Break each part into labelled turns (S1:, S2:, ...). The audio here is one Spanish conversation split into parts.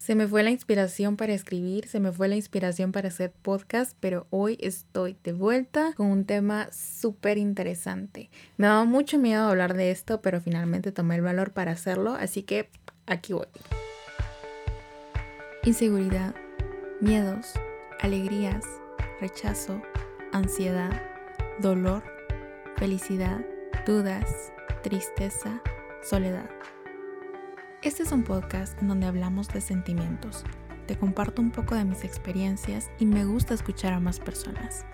S1: Se me fue la inspiración para escribir, se me fue la inspiración para hacer podcast, pero hoy estoy de vuelta con un tema súper interesante. Me daba mucho miedo hablar de esto, pero finalmente tomé el valor para hacerlo, así que aquí voy. Inseguridad, miedos, alegrías, rechazo, ansiedad, dolor, felicidad, dudas, tristeza, soledad. Este es un podcast en donde hablamos de sentimientos. Te comparto un poco de mis experiencias y me gusta escuchar a más personas.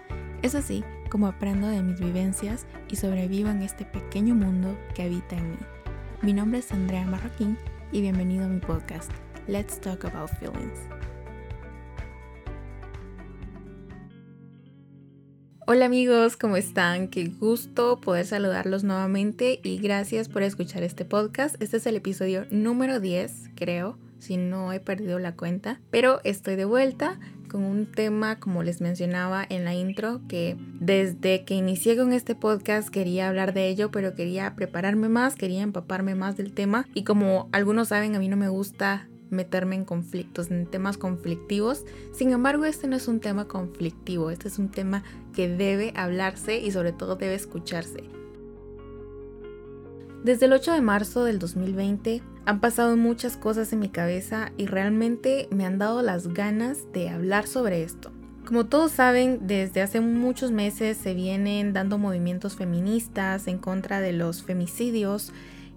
S1: Es así como aprendo de mis vivencias y sobrevivo en este pequeño mundo que habita en mí. Mi nombre es Andrea Marroquín y bienvenido a mi podcast, Let's Talk About Feelings. Hola amigos, ¿cómo están? Qué gusto poder saludarlos nuevamente y gracias por escuchar este podcast. Este es el episodio número 10, creo, si no he perdido la cuenta, pero estoy de vuelta con un tema, como les mencionaba en la intro, que desde que inicié con este podcast quería hablar de ello, pero quería prepararme más, quería empaparme más del tema y como algunos saben, a mí no me gusta meterme en conflictos, en temas conflictivos. Sin embargo, este no es un tema conflictivo, este es un tema que debe hablarse y sobre todo debe escucharse. Desde el 8 de marzo del 2020 han pasado muchas cosas en mi cabeza y realmente me han dado las ganas de hablar sobre esto. Como todos saben, desde hace muchos meses se vienen dando movimientos feministas en contra de los femicidios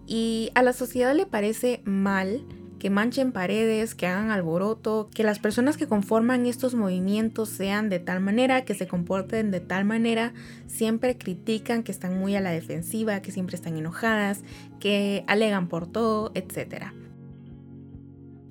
S1: y a la sociedad le parece mal que manchen paredes, que hagan alboroto, que las personas que conforman estos movimientos sean de tal manera, que se comporten de tal manera, siempre critican que están muy a la defensiva, que siempre están enojadas, que alegan por todo, etc.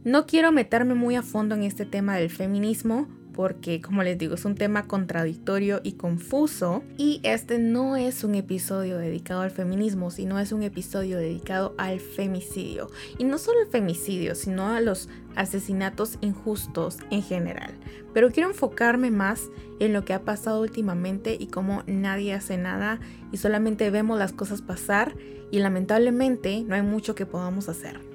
S1: No quiero meterme muy a fondo en este tema del feminismo porque como les digo es un tema contradictorio y confuso y este no es un episodio dedicado al feminismo, sino es un episodio dedicado al femicidio. Y no solo al femicidio, sino a los asesinatos injustos en general. Pero quiero enfocarme más en lo que ha pasado últimamente y cómo nadie hace nada y solamente vemos las cosas pasar y lamentablemente no hay mucho que podamos hacer.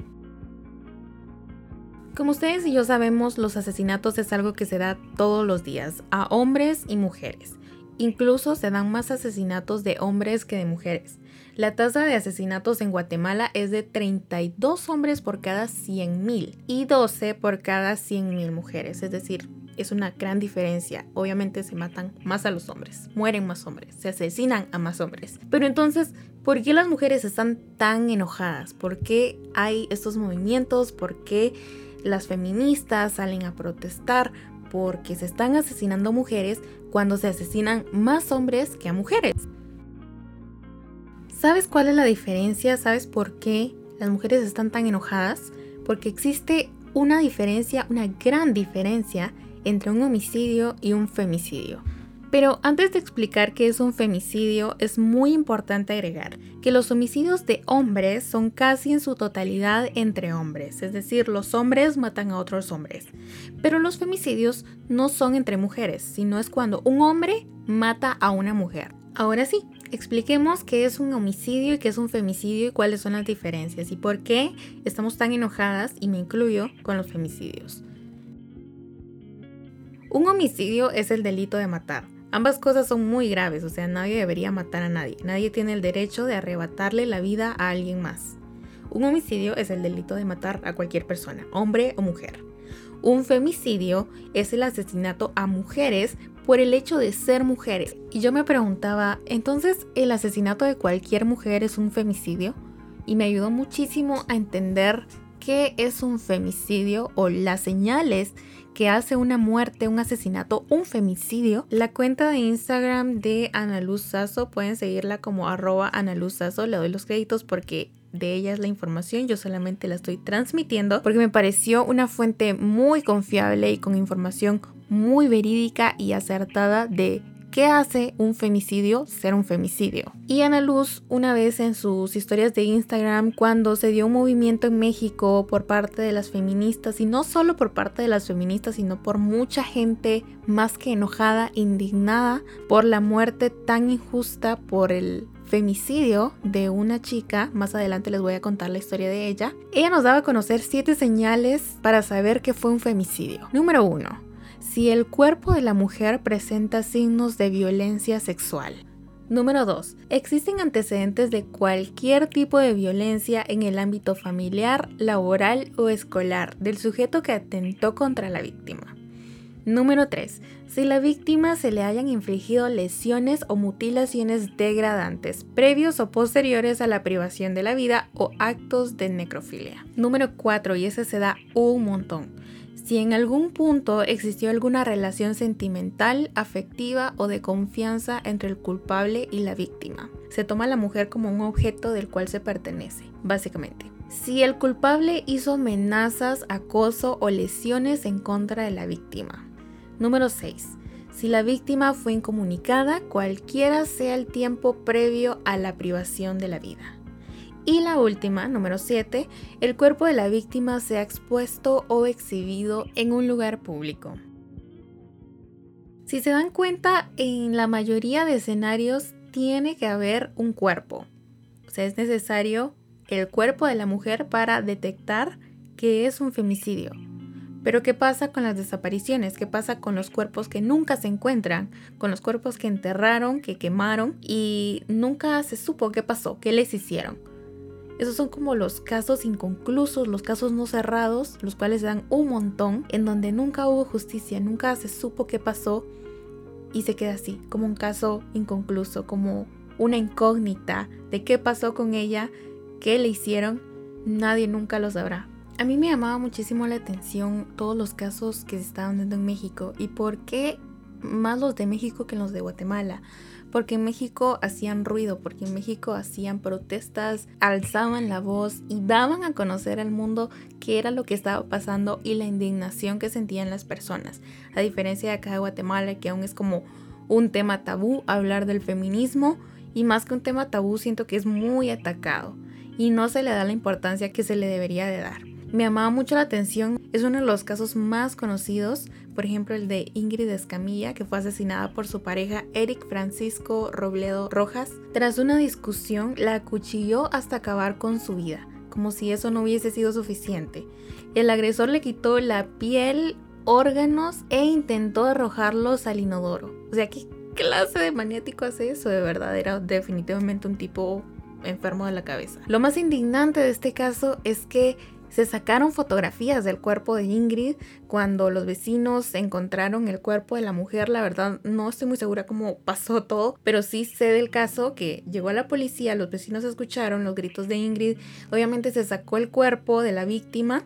S1: Como ustedes y yo sabemos, los asesinatos es algo que se da todos los días, a hombres y mujeres. Incluso se dan más asesinatos de hombres que de mujeres. La tasa de asesinatos en Guatemala es de 32 hombres por cada 100.000 y 12 por cada 100.000 mujeres, es decir, es una gran diferencia. Obviamente se matan más a los hombres, mueren más hombres, se asesinan a más hombres. Pero entonces, ¿por qué las mujeres están tan enojadas? ¿Por qué hay estos movimientos? ¿Por qué las feministas salen a protestar porque se están asesinando mujeres cuando se asesinan más hombres que a mujeres. ¿Sabes cuál es la diferencia? ¿Sabes por qué las mujeres están tan enojadas? Porque existe una diferencia, una gran diferencia entre un homicidio y un femicidio. Pero antes de explicar qué es un femicidio, es muy importante agregar que los homicidios de hombres son casi en su totalidad entre hombres, es decir, los hombres matan a otros hombres. Pero los femicidios no son entre mujeres, sino es cuando un hombre mata a una mujer. Ahora sí, expliquemos qué es un homicidio y qué es un femicidio y cuáles son las diferencias y por qué estamos tan enojadas, y me incluyo, con los femicidios. Un homicidio es el delito de matar Ambas cosas son muy graves, o sea, nadie debería matar a nadie. Nadie tiene el derecho de arrebatarle la vida a alguien más. Un homicidio es el delito de matar a cualquier persona, hombre o mujer. Un femicidio es el asesinato a mujeres por el hecho de ser mujeres. Y yo me preguntaba, entonces, ¿el asesinato de cualquier mujer es un femicidio? Y me ayudó muchísimo a entender qué es un femicidio o las señales que hace una muerte, un asesinato, un femicidio. La cuenta de Instagram de Ana Luz Sasso, pueden seguirla como arroba Ana Luz Sasso, le doy los créditos porque de ella es la información, yo solamente la estoy transmitiendo porque me pareció una fuente muy confiable y con información muy verídica y acertada de ¿Qué hace un femicidio ser un femicidio? Y Ana Luz, una vez en sus historias de Instagram, cuando se dio un movimiento en México por parte de las feministas, y no solo por parte de las feministas, sino por mucha gente más que enojada, indignada por la muerte tan injusta por el femicidio de una chica, más adelante les voy a contar la historia de ella, ella nos daba a conocer siete señales para saber que fue un femicidio. Número 1. Si el cuerpo de la mujer presenta signos de violencia sexual. Número 2. Existen antecedentes de cualquier tipo de violencia en el ámbito familiar, laboral o escolar del sujeto que atentó contra la víctima. Número 3. Si la víctima se le hayan infligido lesiones o mutilaciones degradantes previos o posteriores a la privación de la vida o actos de necrofilia. Número 4. Y ese se da un montón si en algún punto existió alguna relación sentimental, afectiva o de confianza entre el culpable y la víctima. Se toma a la mujer como un objeto del cual se pertenece, básicamente. Si el culpable hizo amenazas, acoso o lesiones en contra de la víctima. Número 6. Si la víctima fue incomunicada, cualquiera sea el tiempo previo a la privación de la vida. Y la última, número 7, el cuerpo de la víctima se ha expuesto o exhibido en un lugar público. Si se dan cuenta, en la mayoría de escenarios tiene que haber un cuerpo. O sea, es necesario el cuerpo de la mujer para detectar que es un femicidio. Pero ¿qué pasa con las desapariciones? ¿Qué pasa con los cuerpos que nunca se encuentran? Con los cuerpos que enterraron, que quemaron y nunca se supo qué pasó, qué les hicieron. Esos son como los casos inconclusos, los casos no cerrados, los cuales dan un montón, en donde nunca hubo justicia, nunca se supo qué pasó y se queda así, como un caso inconcluso, como una incógnita de qué pasó con ella, qué le hicieron, nadie nunca lo sabrá. A mí me llamaba muchísimo la atención todos los casos que se estaban dando en México y por qué más los de México que los de Guatemala porque en México hacían ruido, porque en México hacían protestas, alzaban la voz y daban a conocer al mundo qué era lo que estaba pasando y la indignación que sentían las personas. A diferencia de acá de Guatemala, que aún es como un tema tabú hablar del feminismo y más que un tema tabú siento que es muy atacado y no se le da la importancia que se le debería de dar me llamaba mucho la atención. Es uno de los casos más conocidos, por ejemplo el de Ingrid Escamilla, que fue asesinada por su pareja Eric Francisco Robledo Rojas. Tras una discusión, la acuchilló hasta acabar con su vida, como si eso no hubiese sido suficiente. El agresor le quitó la piel, órganos e intentó arrojarlos al inodoro. O sea, ¿qué clase de maniático hace eso? De verdad, era definitivamente un tipo enfermo de la cabeza. Lo más indignante de este caso es que se sacaron fotografías del cuerpo de Ingrid cuando los vecinos encontraron el cuerpo de la mujer. La verdad no estoy muy segura cómo pasó todo, pero sí sé del caso que llegó a la policía, los vecinos escucharon los gritos de Ingrid, obviamente se sacó el cuerpo de la víctima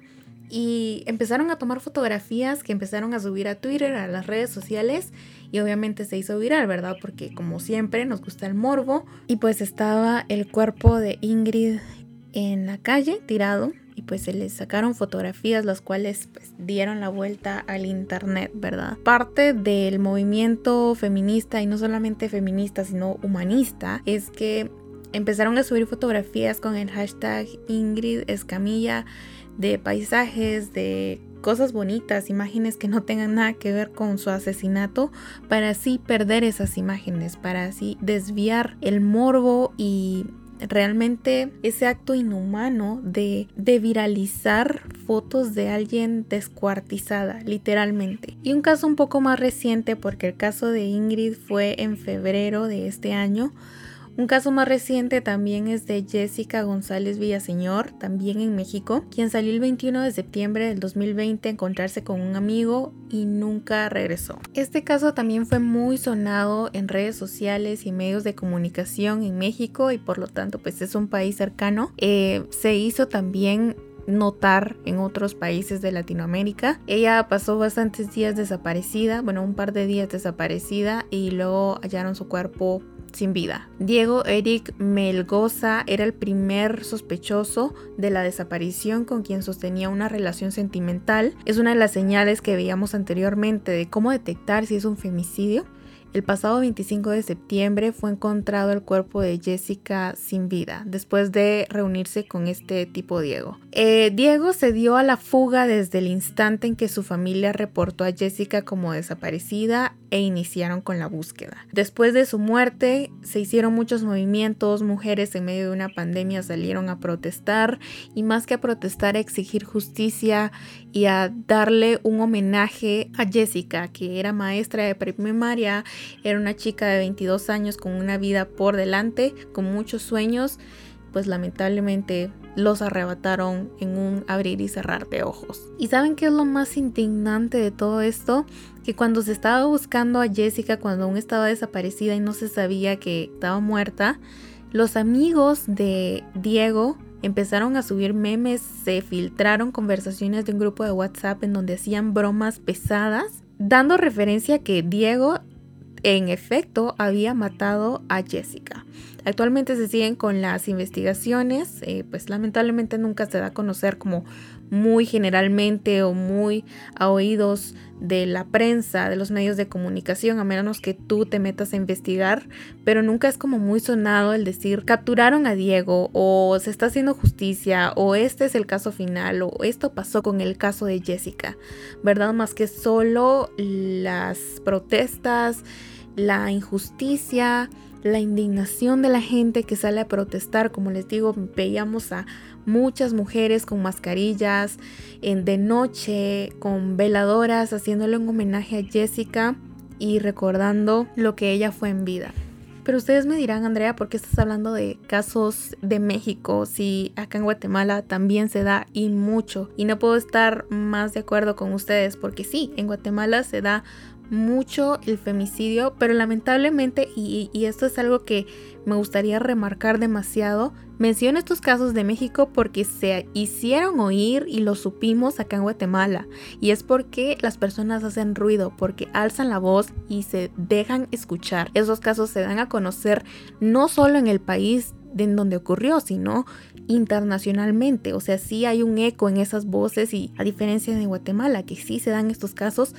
S1: y empezaron a tomar fotografías que empezaron a subir a Twitter, a las redes sociales y obviamente se hizo viral, ¿verdad? Porque como siempre nos gusta el morbo y pues estaba el cuerpo de Ingrid en la calle tirado y pues se les sacaron fotografías las cuales pues, dieron la vuelta al internet, ¿verdad? Parte del movimiento feminista y no solamente feminista sino humanista es que empezaron a subir fotografías con el hashtag Ingrid Escamilla de paisajes, de cosas bonitas, imágenes que no tengan nada que ver con su asesinato, para así perder esas imágenes, para así desviar el morbo y realmente ese acto inhumano de, de viralizar fotos de alguien descuartizada, literalmente. Y un caso un poco más reciente, porque el caso de Ingrid fue en febrero de este año, un caso más reciente también es de Jessica González Villaseñor, también en México, quien salió el 21 de septiembre del 2020 a encontrarse con un amigo y nunca regresó. Este caso también fue muy sonado en redes sociales y medios de comunicación en México y por lo tanto pues es un país cercano. Eh, se hizo también notar en otros países de Latinoamérica. Ella pasó bastantes días desaparecida, bueno, un par de días desaparecida y luego hallaron su cuerpo sin vida. Diego Eric Melgoza era el primer sospechoso de la desaparición con quien sostenía una relación sentimental. Es una de las señales que veíamos anteriormente de cómo detectar si es un femicidio. El pasado 25 de septiembre fue encontrado el cuerpo de Jessica sin vida, después de reunirse con este tipo Diego. Eh, Diego se dio a la fuga desde el instante en que su familia reportó a Jessica como desaparecida e iniciaron con la búsqueda. Después de su muerte se hicieron muchos movimientos, mujeres en medio de una pandemia salieron a protestar y más que a protestar a exigir justicia y a darle un homenaje a Jessica, que era maestra de primaria, era una chica de 22 años con una vida por delante, con muchos sueños, pues lamentablemente los arrebataron en un abrir y cerrar de ojos. ¿Y saben qué es lo más indignante de todo esto? Que cuando se estaba buscando a Jessica, cuando aún estaba desaparecida y no se sabía que estaba muerta, los amigos de Diego empezaron a subir memes, se filtraron conversaciones de un grupo de WhatsApp en donde hacían bromas pesadas, dando referencia a que Diego en efecto había matado a Jessica. Actualmente se siguen con las investigaciones, eh, pues lamentablemente nunca se da a conocer como muy generalmente o muy a oídos de la prensa, de los medios de comunicación, a menos que tú te metas a investigar, pero nunca es como muy sonado el decir capturaron a Diego o se está haciendo justicia o este es el caso final o esto pasó con el caso de Jessica, ¿verdad? Más que solo las protestas, la injusticia, la indignación de la gente que sale a protestar, como les digo, veíamos a muchas mujeres con mascarillas en de noche, con veladoras, haciéndole un homenaje a Jessica y recordando lo que ella fue en vida. Pero ustedes me dirán, Andrea, ¿por qué estás hablando de casos de México si acá en Guatemala también se da y mucho? Y no puedo estar más de acuerdo con ustedes porque sí, en Guatemala se da mucho el femicidio, pero lamentablemente, y, esto es algo que me gustaría remarcar demasiado, menciono estos casos de México porque se hicieron oír y lo supimos acá en Guatemala. Y es porque las personas hacen ruido, porque alzan la voz y se dejan escuchar. Esos casos se dan a conocer no solo en el país en donde ocurrió, sino internacionalmente. O sea, sí hay un eco en esas voces y a diferencia de Guatemala, que sí se dan estos casos,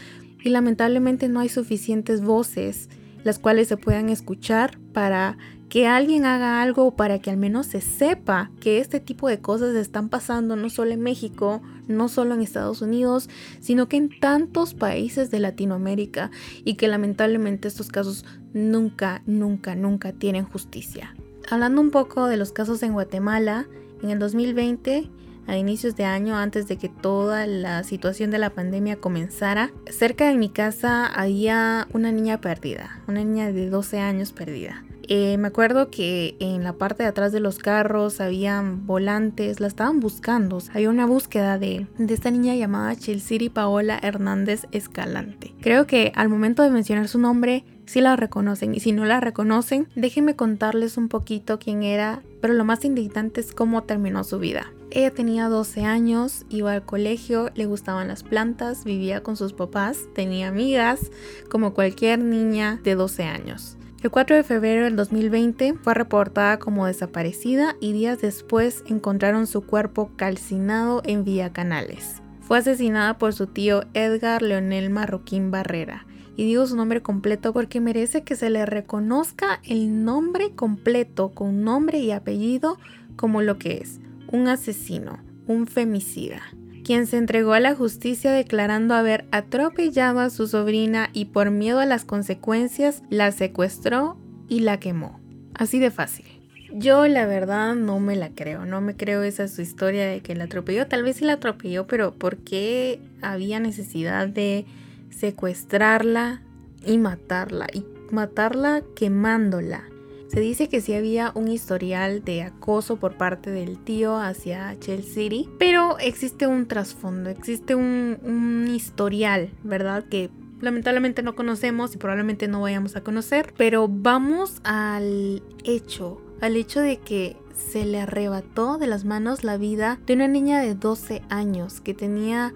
S1: y lamentablemente no hay suficientes voces las cuales se puedan escuchar para que alguien haga algo o para que al menos se sepa que este tipo de cosas están pasando no solo en México, no solo en Estados Unidos, sino que en tantos países de Latinoamérica y que lamentablemente estos casos nunca, nunca, nunca tienen justicia. Hablando un poco de los casos en Guatemala, en el 2020 a inicios de año, antes de que toda la situación de la pandemia comenzara, cerca de mi casa había una niña perdida, una niña de 12 años perdida. Eh, me acuerdo que en la parte de atrás de los carros habían volantes, la estaban buscando. Había una búsqueda de, de esta niña llamada Chelsea Paola Hernández Escalante. Creo que al momento de mencionar su nombre, sí la reconocen. Y si no la reconocen, déjenme contarles un poquito quién era. Pero lo más indignante es cómo terminó su vida. Ella tenía 12 años, iba al colegio, le gustaban las plantas, vivía con sus papás, tenía amigas, como cualquier niña de 12 años. El 4 de febrero del 2020 fue reportada como desaparecida y días después encontraron su cuerpo calcinado en Vía Canales. Fue asesinada por su tío Edgar Leonel Marroquín Barrera. Y digo su nombre completo porque merece que se le reconozca el nombre completo con nombre y apellido como lo que es un asesino, un femicida, quien se entregó a la justicia declarando haber atropellado a su sobrina y por miedo a las consecuencias la secuestró y la quemó. Así de fácil. Yo la verdad no me la creo, no me creo esa su historia de que la atropelló, tal vez sí la atropelló, pero ¿por qué había necesidad de secuestrarla y matarla? Y matarla quemándola. Se dice que sí había un historial de acoso por parte del tío hacia Chelsea City, pero existe un trasfondo, existe un, un historial, ¿verdad? Que lamentablemente no conocemos y probablemente no vayamos a conocer, pero vamos al hecho, al hecho de que se le arrebató de las manos la vida de una niña de 12 años que tenía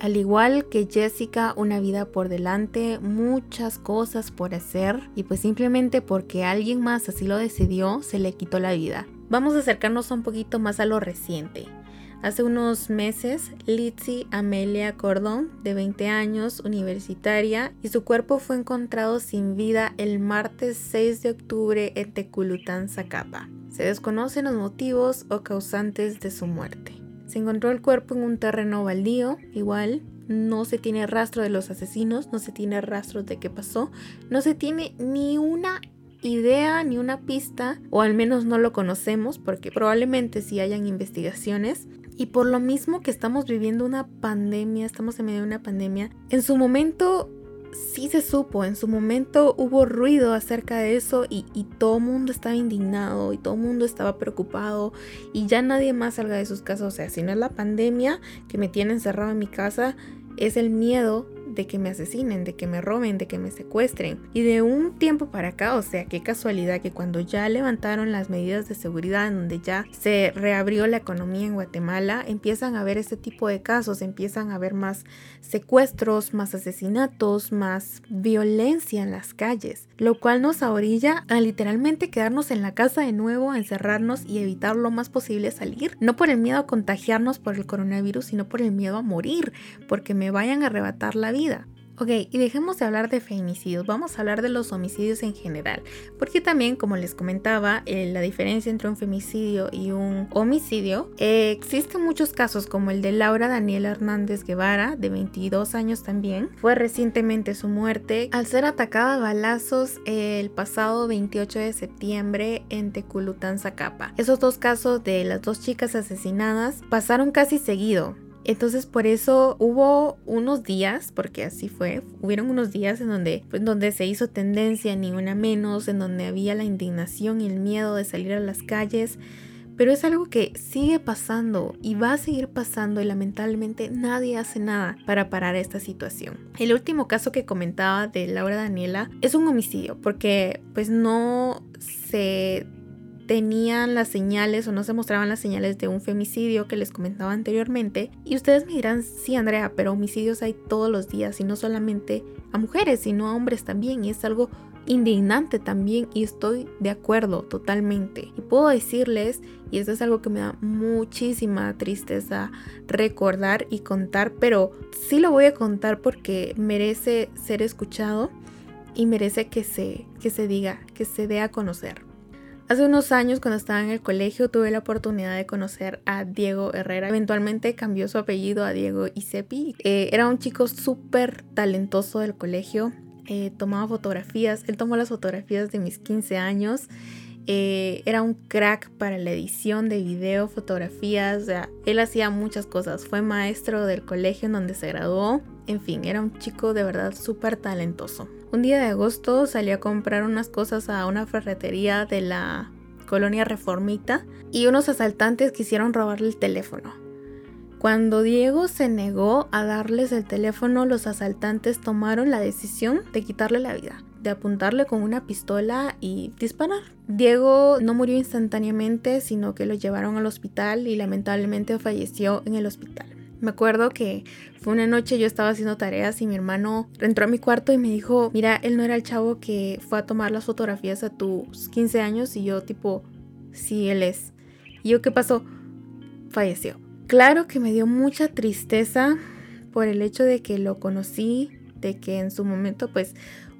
S1: al igual que Jessica, una vida por delante, muchas cosas por hacer y pues simplemente porque alguien más así lo decidió, se le quitó la vida. Vamos a acercarnos un poquito más a lo reciente. Hace unos meses, Litzy Amelia Cordón, de 20 años, universitaria, y su cuerpo fue encontrado sin vida el martes 6 de octubre en Teculután, Zacapa. Se desconocen los motivos o causantes de su muerte. Se encontró el cuerpo en un terreno baldío, igual, no se tiene rastro de los asesinos, no se tiene rastro de qué pasó, no se tiene ni una idea ni una pista, o al menos no lo conocemos, porque probablemente si hayan investigaciones, y por lo mismo que estamos viviendo una pandemia, estamos en medio de una pandemia, en su momento sí se supo, en su momento hubo ruido acerca de eso y, y todo el mundo estaba indignado y todo el mundo estaba preocupado y ya nadie más salga de sus casas. O sea, si no es la pandemia que me tiene encerrado en mi casa, es el miedo de que me asesinen, de que me roben, de que me secuestren. Y de un tiempo para acá, o sea, qué casualidad que cuando ya levantaron las medidas de seguridad, donde ya se reabrió la economía en Guatemala, empiezan a ver este tipo de casos, empiezan a ver más secuestros, más asesinatos, más violencia en las calles, lo cual nos orilla a literalmente quedarnos en la casa de nuevo, a encerrarnos y evitar lo más posible salir, no por el miedo a contagiarnos por el coronavirus, sino por el miedo a morir, porque me vayan a arrebatar la vida Ok, y dejemos de hablar de femicidios, vamos a hablar de los homicidios en general, porque también, como les comentaba, eh, la diferencia entre un femicidio y un homicidio, eh, existen muchos casos como el de Laura Daniela Hernández Guevara, de 22 años también, fue recientemente su muerte al ser atacada a balazos el pasado 28 de septiembre en Teculután, Zacapa. Esos dos casos de las dos chicas asesinadas pasaron casi seguido, entonces por eso hubo unos días, porque así fue, hubieron unos días en donde, pues, donde se hizo tendencia ni una menos, en donde había la indignación y el miedo de salir a las calles. Pero es algo que sigue pasando y va a seguir pasando y lamentablemente nadie hace nada para parar esta situación. El último caso que comentaba de Laura Daniela es un homicidio porque pues no se tenían las señales o no se mostraban las señales de un femicidio que les comentaba anteriormente. Y ustedes me dirán, sí Andrea, pero homicidios hay todos los días y no solamente a mujeres, sino a hombres también. Y es algo indignante también y estoy de acuerdo totalmente. Y puedo decirles, y eso es algo que me da muchísima tristeza recordar y contar, pero sí lo voy a contar porque merece ser escuchado y merece que se, que se diga, que se dé a conocer. Hace unos años, cuando estaba en el colegio, tuve la oportunidad de conocer a Diego Herrera. Eventualmente cambió su apellido a Diego Isepi. Eh, era un chico súper talentoso del colegio. Eh, tomaba fotografías. Él tomó las fotografías de mis 15 años. Eh, era un crack para la edición de video, fotografías. Él hacía muchas cosas. Fue maestro del colegio en donde se graduó. En fin, era un chico de verdad súper talentoso. Un día de agosto salí a comprar unas cosas a una ferretería de la colonia reformita y unos asaltantes quisieron robarle el teléfono. Cuando Diego se negó a darles el teléfono, los asaltantes tomaron la decisión de quitarle la vida, de apuntarle con una pistola y disparar. Diego no murió instantáneamente, sino que lo llevaron al hospital y lamentablemente falleció en el hospital. Me acuerdo que fue una noche yo estaba haciendo tareas y mi hermano entró a mi cuarto y me dijo, mira, él no era el chavo que fue a tomar las fotografías a tus 15 años y yo tipo, sí, él es. Y yo, ¿qué pasó? Falleció. Claro que me dio mucha tristeza por el hecho de que lo conocí, de que en su momento pues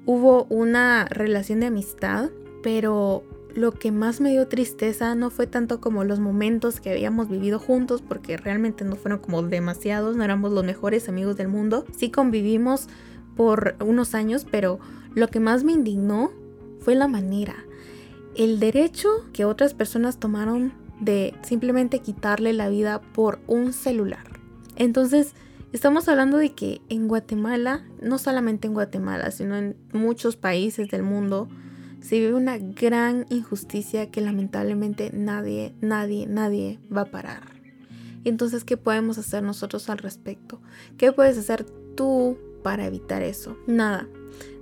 S1: hubo una relación de amistad, pero lo que más me dio tristeza no fue tanto como los momentos que habíamos vivido juntos, porque realmente no fueron como demasiados, no éramos los mejores amigos del mundo. Sí convivimos por unos años, pero lo que más me indignó fue la manera, el derecho que otras personas tomaron de simplemente quitarle la vida por un celular. Entonces, estamos hablando de que en Guatemala, no solamente en Guatemala, sino en muchos países del mundo, se vive una gran injusticia que lamentablemente nadie, nadie, nadie va a parar. entonces, ¿qué podemos hacer nosotros al respecto? ¿Qué puedes hacer tú para evitar eso? Nada.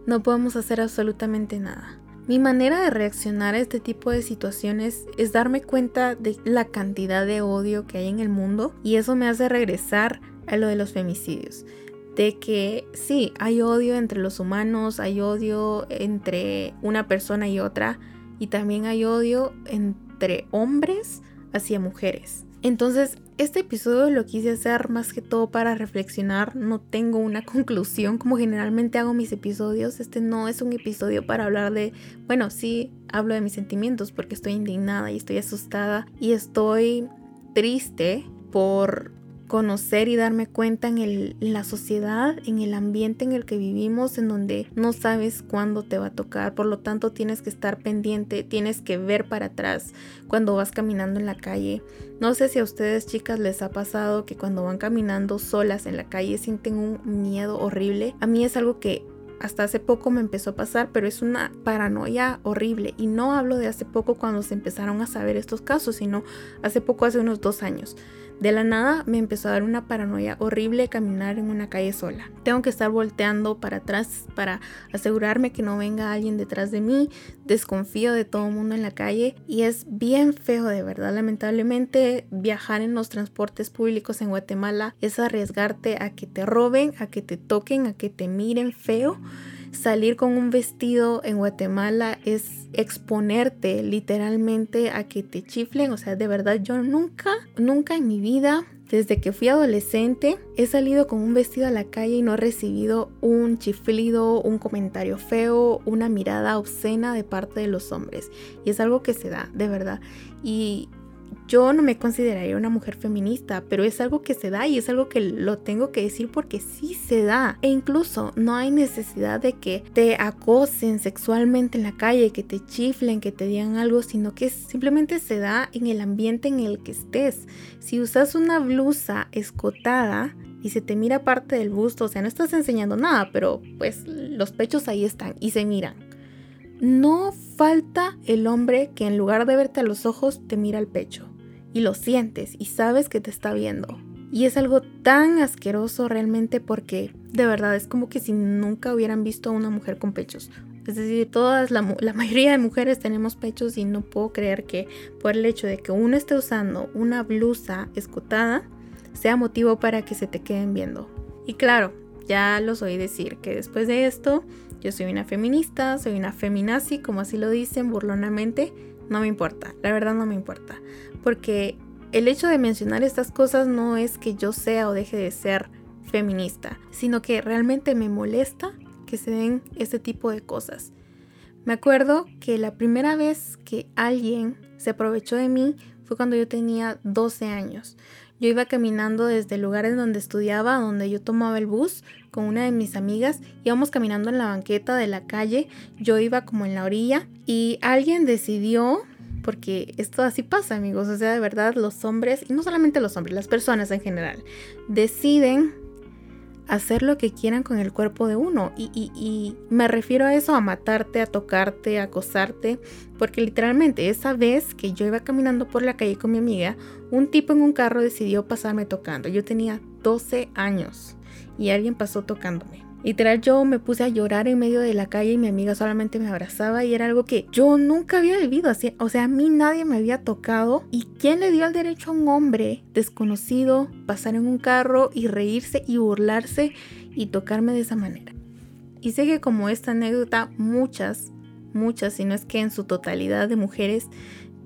S1: No podemos hacer absolutamente nada. Mi manera de reaccionar a este tipo de situaciones es darme cuenta de la cantidad de odio que hay en el mundo y eso me hace regresar a lo de los femicidios de que sí, hay odio entre los humanos, hay odio entre una persona y otra, y también hay odio entre hombres hacia mujeres. Entonces, Este episodio lo quise hacer más que todo para reflexionar, no tengo una conclusión como generalmente hago mis episodios. Este no es un episodio para hablar de, bueno, sí hablo de mis sentimientos porque estoy indignada y estoy asustada y estoy triste por conocer y darme cuenta en, la sociedad, en el ambiente en el que vivimos, en donde no sabes cuándo te va a tocar, por lo tanto tienes que estar pendiente, tienes que ver para atrás cuando vas caminando en la calle. No sé si a ustedes chicas les ha pasado que cuando van caminando solas en la calle sienten un miedo horrible. A mí es algo que hasta hace poco me empezó a pasar, pero es una paranoia horrible. Y no hablo de hace poco cuando se empezaron a saber estos casos, sino hace poco, hace unos dos años. De la nada me empezó a dar una paranoia horrible caminar en una calle sola. Tengo que estar volteando para atrás para asegurarme que no venga alguien detrás de mí. Desconfío de todo mundo en la calle y es bien feo de verdad. Lamentablemente viajar en los transportes públicos en Guatemala es arriesgarte a que te roben, a que te toquen, a que te miren feo salir con un vestido en Guatemala es exponerte literalmente a que te chiflen. O sea, de verdad yo nunca, nunca en mi vida desde que fui adolescente he salido con un vestido a la calle y no he recibido un chiflido, un comentario feo, una mirada obscena de parte de los hombres. Y es algo que se da, de verdad. Y yo no me consideraría una mujer feminista, pero es algo que se da y es algo que lo tengo que decir porque sí se da. E incluso no hay necesidad de que te acosen sexualmente en la calle, que te chiflen, que te digan algo, sino que simplemente se da en el ambiente en el que estés. Si usas una blusa escotada, y se te mira parte del busto, o sea, no estás enseñando nada, pero pues los pechos ahí están y se miran. No falta el hombre que en lugar de verte a los ojos te mira al pecho y lo sientes y sabes que te está viendo. Y es algo tan asqueroso realmente porque de verdad es como que si nunca hubieran visto a una mujer con pechos. Es decir, todas la, la, mayoría de mujeres tenemos pechos y no puedo creer que por el hecho de que uno esté usando una blusa escotada sea motivo para que se te queden viendo. Y claro, ya los oí decir que después de esto yo soy una feminista, soy una feminazi, como así lo dicen burlonamente, no me importa, la verdad no me importa porque el hecho de mencionar estas cosas no es que yo sea o deje de ser feminista, sino que realmente me molesta que se den este tipo de cosas. Me acuerdo que la primera vez que alguien se aprovechó de mí fue cuando yo tenía 12 años. Yo iba caminando desde el lugar en donde estudiaba, donde yo tomaba el bus con una de mis amigas, íbamos caminando en la banqueta de la calle, yo iba como en la orilla y alguien decidió porque esto así pasa, amigos. O sea, de verdad, los hombres, y no solamente los hombres, las personas en general, deciden hacer lo que quieran con el cuerpo de uno. Y, y, me refiero a eso, a matarte, a tocarte, a acosarte. Porque literalmente esa vez que yo iba caminando por la calle con mi amiga, un tipo en un carro decidió pasarme tocando. Yo tenía 12 años y alguien pasó tocándome. Literal, yo me puse a llorar en medio de la calle y mi amiga solamente me abrazaba y era algo que yo nunca había vivido así. O sea, a mí nadie me había tocado. ¿Y quién le dio el derecho a un hombre desconocido pasar en un carro y reírse y burlarse y tocarme de esa manera? Y sé que como esta anécdota, muchas, muchas, si no es que en su totalidad de mujeres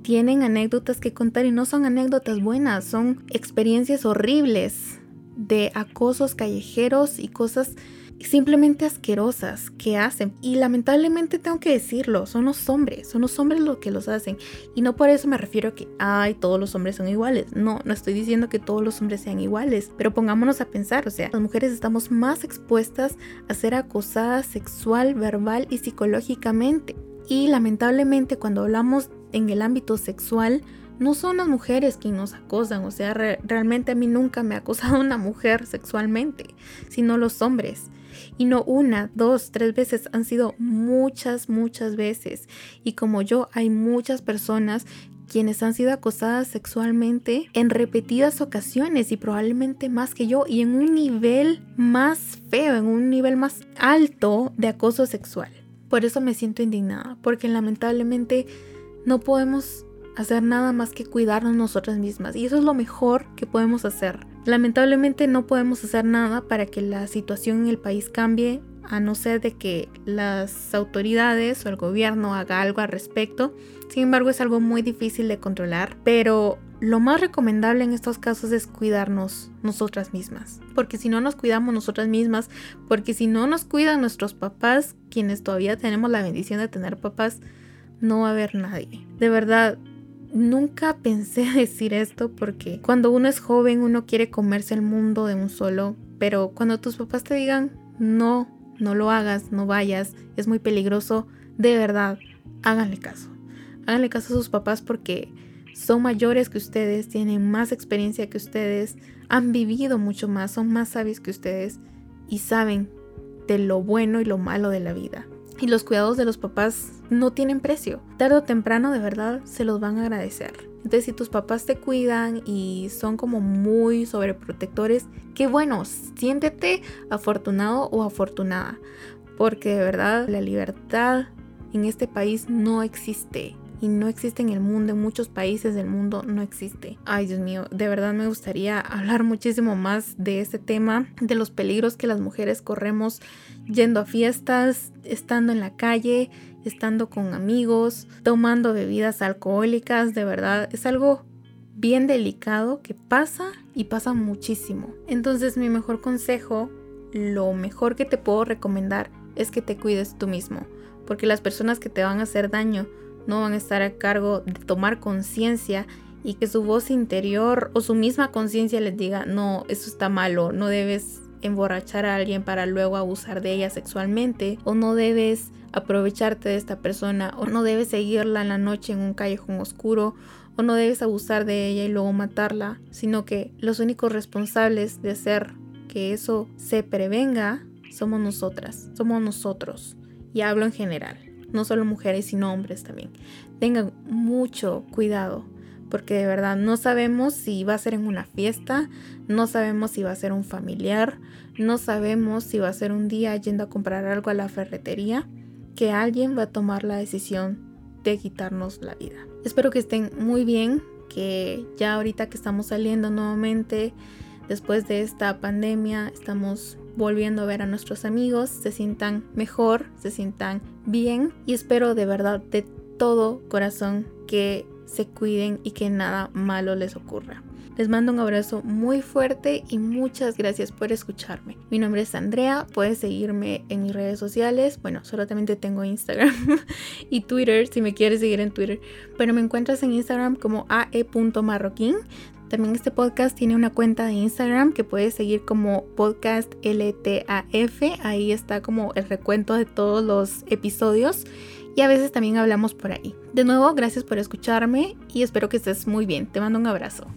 S1: tienen anécdotas que contar y no son anécdotas buenas, son experiencias horribles de acosos callejeros y cosas simplemente asquerosas que hacen. Y lamentablemente tengo que decirlo, son los hombres, son los hombres los que los hacen. Y no por eso me refiero a que, ay, todos los hombres son iguales. No, no estoy diciendo que todos los hombres sean iguales, pero pongámonos a pensar, o sea, las mujeres estamos más expuestas a ser acosadas sexual, verbal y psicológicamente. Y lamentablemente cuando hablamos en el ámbito sexual, no son las mujeres quienes nos acosan, o sea, realmente a mí nunca me ha acosado una mujer sexualmente, sino los hombres. Y no una, dos, tres veces, han sido muchas, muchas veces. Y como yo, hay muchas personas quienes han sido acosadas sexualmente en repetidas ocasiones y probablemente más que yo y en un nivel más feo, en un nivel más alto de acoso sexual. Por eso me siento indignada, porque lamentablemente no podemos hacer nada más que cuidarnos nosotras mismas y eso es lo mejor que podemos hacer. Lamentablemente no podemos hacer nada para que la situación en el país cambie a no ser de que las autoridades o el gobierno haga algo al respecto. Sin embargo, es algo muy difícil de controlar, pero lo más recomendable en estos casos es cuidarnos nosotras mismas. Porque si no nos cuidamos nosotras mismas, porque si no nos cuidan nuestros papás, quienes todavía tenemos la bendición de tener papás, no va a haber nadie. De verdad, nunca pensé decir esto porque cuando uno es joven uno quiere comerse el mundo de un solo, pero cuando tus papás te digan no, no lo hagas, no vayas, es muy peligroso, de verdad, háganle caso. Háganle caso a sus papás porque son mayores que ustedes, tienen más experiencia que ustedes, han vivido mucho más, son más sabios que ustedes y saben de lo bueno y lo malo de la vida. Y los cuidados de los papás no tienen precio. Tarde o temprano de verdad se los van a agradecer. Entonces si tus papás te cuidan y son como muy sobreprotectores, qué bueno, siéntete afortunado o afortunada. Porque de verdad la libertad en este país no existe y no existe en el mundo, en muchos países del mundo no existe. Ay Dios mío, de verdad me gustaría hablar muchísimo más de este tema, de los peligros que las mujeres corremos yendo a fiestas, estando en la calle, estando con amigos, tomando bebidas alcohólicas, de verdad es algo bien delicado que pasa y pasa muchísimo. Entonces mi mejor consejo, lo mejor que te puedo recomendar es que te cuides tú mismo, porque las personas que te van a hacer daño no van a estar a cargo de tomar conciencia y que su voz interior o su misma conciencia les diga, no, eso está malo, no debes emborrachar a alguien para luego abusar de ella sexualmente o no debes aprovecharte de esta persona o no debes seguirla en la noche en un callejón oscuro o no debes abusar de ella y luego matarla, sino que los únicos responsables de hacer que eso se prevenga somos nosotras, somos nosotros. Y hablo en general no solo mujeres, sino hombres también. Tengan mucho cuidado, porque de verdad no sabemos si va a ser en una fiesta, no sabemos si va a ser un familiar, no sabemos si va a ser un día yendo a comprar algo a la ferretería, que alguien va a tomar la decisión de quitarnos la vida. Espero que estén muy bien, que ya ahorita que estamos saliendo nuevamente después de esta pandemia, estamos volviendo a ver a nuestros amigos, se sientan mejor, se sientan bien y espero de verdad de todo corazón que se cuiden y que nada malo les ocurra. Les mando un abrazo muy fuerte y muchas gracias por escucharme. Mi nombre es Andrea, puedes seguirme en mis redes sociales. Bueno, solamente tengo Instagram y Twitter si me quieres seguir en Twitter, pero me encuentras en Instagram como ae.marroquín. También este podcast tiene una cuenta de Instagram que puedes seguir como podcast LTAF. Ahí está como el recuento de todos los episodios y a veces también hablamos por ahí. De nuevo, gracias por escucharme y espero que estés muy bien. Te mando un abrazo.